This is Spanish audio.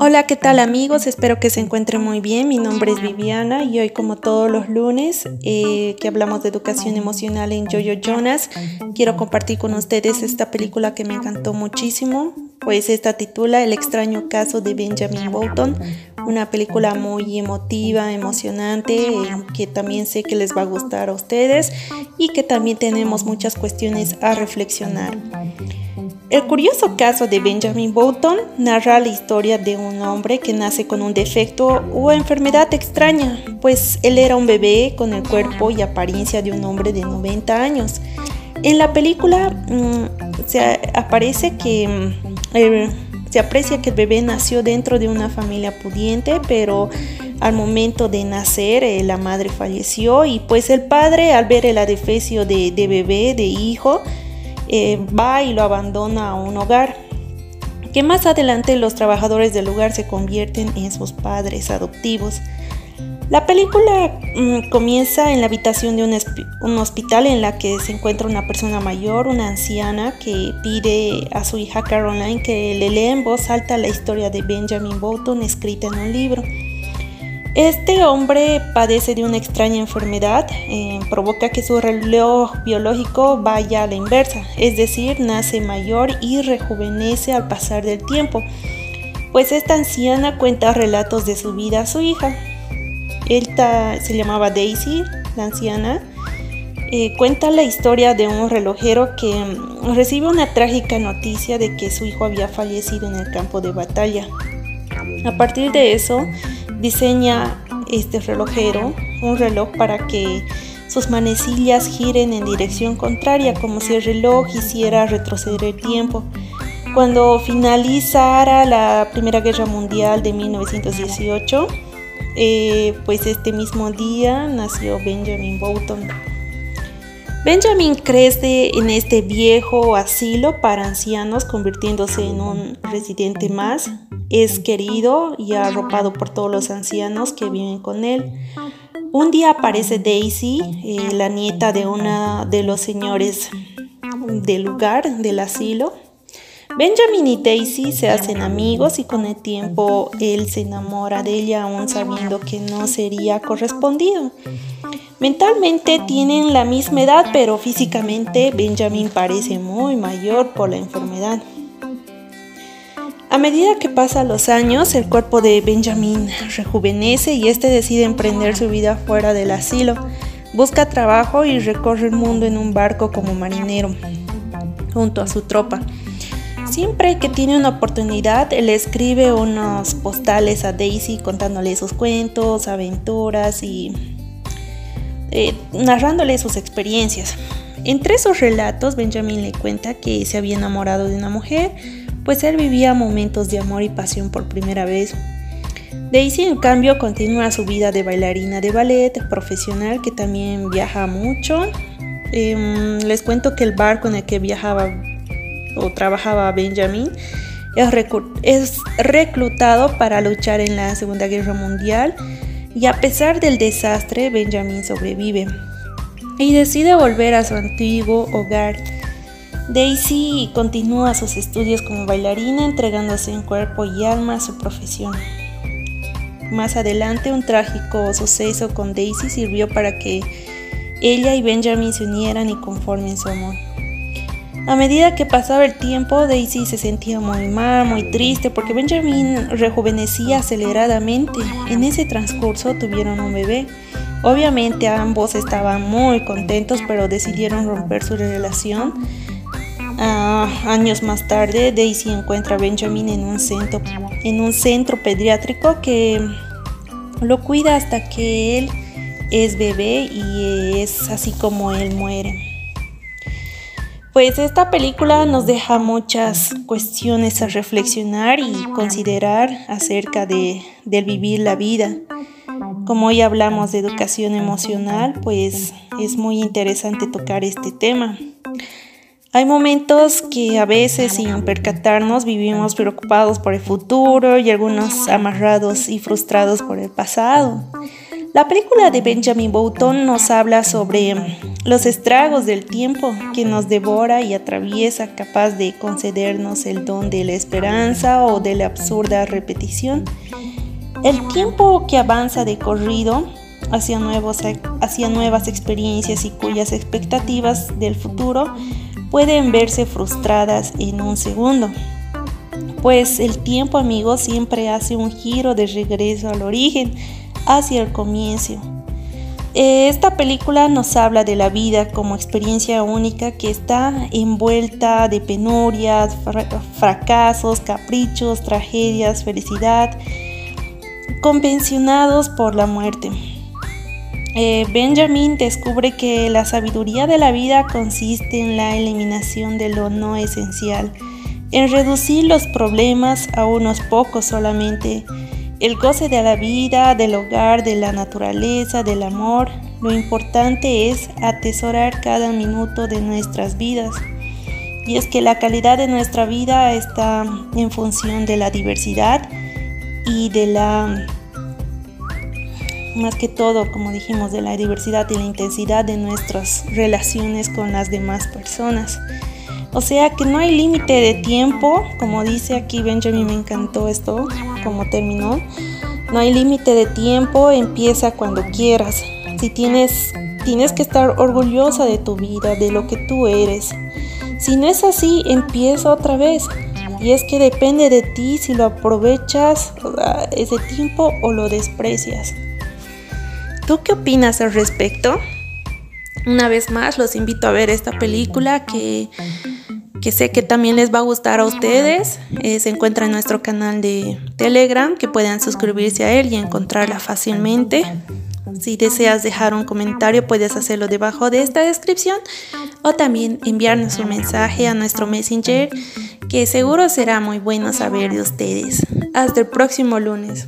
Hola, ¿qué tal amigos? Espero que se encuentren muy bien. Mi nombre es Viviana y hoy como todos los lunes eh, que hablamos de educación emocional en Jojo Jonas, quiero compartir con ustedes esta película que me encantó muchísimo. Pues esta titula El extraño caso de Benjamin Bolton, una película muy emotiva, emocionante, que también sé que les va a gustar a ustedes y que también tenemos muchas cuestiones a reflexionar. El curioso caso de Benjamin Bolton narra la historia de un hombre que nace con un defecto o enfermedad extraña, pues él era un bebé con el cuerpo y apariencia de un hombre de 90 años. En la película mm, mm, se aprecia que el bebé nació dentro de una familia pudiente, pero al momento de nacer eh, la madre falleció y pues el padre al ver el adefesio de, de bebé, de hijo, eh, va y lo abandona a un hogar, que más adelante los trabajadores del lugar se convierten en sus padres adoptivos. La película mm, comienza en la habitación de un, hospital en la que se encuentra una persona mayor, una anciana, que pide a su hija Caroline que le lea en voz alta la historia de Benjamin Bolton escrita en un libro. Este hombre padece de una extraña enfermedad, eh, provoca que su reloj biológico vaya a la inversa, es decir, nace mayor y rejuvenece al pasar del tiempo, pues esta anciana cuenta relatos de su vida a su hija. Esta se llamaba Daisy, la anciana, eh, cuenta la historia de un relojero que mm, recibe una trágica noticia de que su hijo había fallecido en el campo de batalla. A partir de eso, diseña este relojero un reloj para que sus manecillas giren en dirección contraria, como si el reloj hiciera retroceder el tiempo. Cuando finalizara la Primera Guerra Mundial de 1918, eh, pues este mismo día nació Benjamin Bolton. Benjamin crece en este viejo asilo para ancianos, convirtiéndose en un residente más es querido y arropado por todos los ancianos que viven con él. Un día aparece Daisy, eh, la nieta de uno de los señores del lugar, del asilo. Benjamin y Daisy se hacen amigos y con el tiempo él se enamora de ella aún sabiendo que no sería correspondido. Mentalmente tienen la misma edad, pero físicamente Benjamin parece muy mayor por la enfermedad. A medida que pasan los años, el cuerpo de Benjamin rejuvenece y este decide emprender su vida fuera del asilo. Busca trabajo y recorre el mundo en un barco como marinero, junto a su tropa. Siempre que tiene una oportunidad, él escribe unos postales a Daisy contándole sus cuentos, aventuras y eh, narrándole sus experiencias. Entre esos relatos, Benjamin le cuenta que se había enamorado de una mujer, pues él vivía momentos de amor y pasión por primera vez. Daisy, en cambio, continúa su vida de bailarina de ballet profesional que también viaja mucho. Em, les cuento que el barco en el que viajaba o trabajaba Benjamin es reclutado para luchar en la Segunda Guerra Mundial y a pesar del desastre, Benjamin sobrevive y decide volver a su antiguo hogar Daisy continúa sus estudios como bailarina, entregándose en cuerpo y alma a su profesión. Más adelante, un trágico suceso con Daisy sirvió para que ella y Benjamin se unieran y conformen su amor. A medida que pasaba el tiempo, Daisy se sentía muy mal, muy triste, porque Benjamin rejuvenecía aceleradamente. En ese transcurso tuvieron un bebé. Obviamente ambos estaban muy contentos, pero decidieron romper su relación Ah, años más tarde, Daisy encuentra a Benjamin en un, centro, en un centro pediátrico que lo cuida hasta que él es bebé y es así como él muere. Pues esta película nos deja muchas cuestiones a reflexionar y considerar acerca de, del vivir la vida. Como hoy hablamos de educación emocional, pues es muy interesante tocar este tema. Hay momentos que a veces sin percatarnos vivimos preocupados por el futuro y algunos amarrados y frustrados por el pasado. La película de Benjamin Button nos habla sobre los estragos del tiempo que nos devora y atraviesa, capaz de concedernos el don de la esperanza o de la absurda repetición. El tiempo que avanza de corrido hacia, nuevos, hacia nuevas experiencias y cuyas expectativas del futuro pueden verse frustradas en un segundo. Pues el tiempo, amigos, siempre hace un giro de regreso al origen, hacia el comienzo. Esta película nos habla de la vida como experiencia única que está envuelta de penurias, fracasos, caprichos, tragedias, felicidad, convencionados por la muerte. Eh, Benjamin descubre que la sabiduría de la vida consiste en la eliminación de lo no esencial, en reducir los problemas a unos pocos solamente, el goce de la vida, del hogar, de la naturaleza, del amor. Lo importante es atesorar cada minuto de nuestras vidas. Y es que la calidad de nuestra vida está en función de la diversidad y de la más que todo, como dijimos, de la diversidad y la intensidad de nuestras relaciones con las demás personas. O sea que no hay límite de tiempo, como dice aquí Benjamin, me encantó esto, como terminó. No hay límite de tiempo, empieza cuando quieras. Si tienes, tienes que estar orgullosa de tu vida, de lo que tú eres. Si no es así, empieza otra vez. Y es que depende de ti si lo aprovechas ese tiempo o lo desprecias. ¿Tú qué opinas al respecto? Una vez más, los invito a ver esta película que, que sé que también les va a gustar a ustedes. Eh, se encuentra en nuestro canal de Telegram, que puedan suscribirse a él y encontrarla fácilmente. Si deseas dejar un comentario, puedes hacerlo debajo de esta descripción o también enviarnos un mensaje a nuestro Messenger, que seguro será muy bueno saber de ustedes. Hasta el próximo lunes.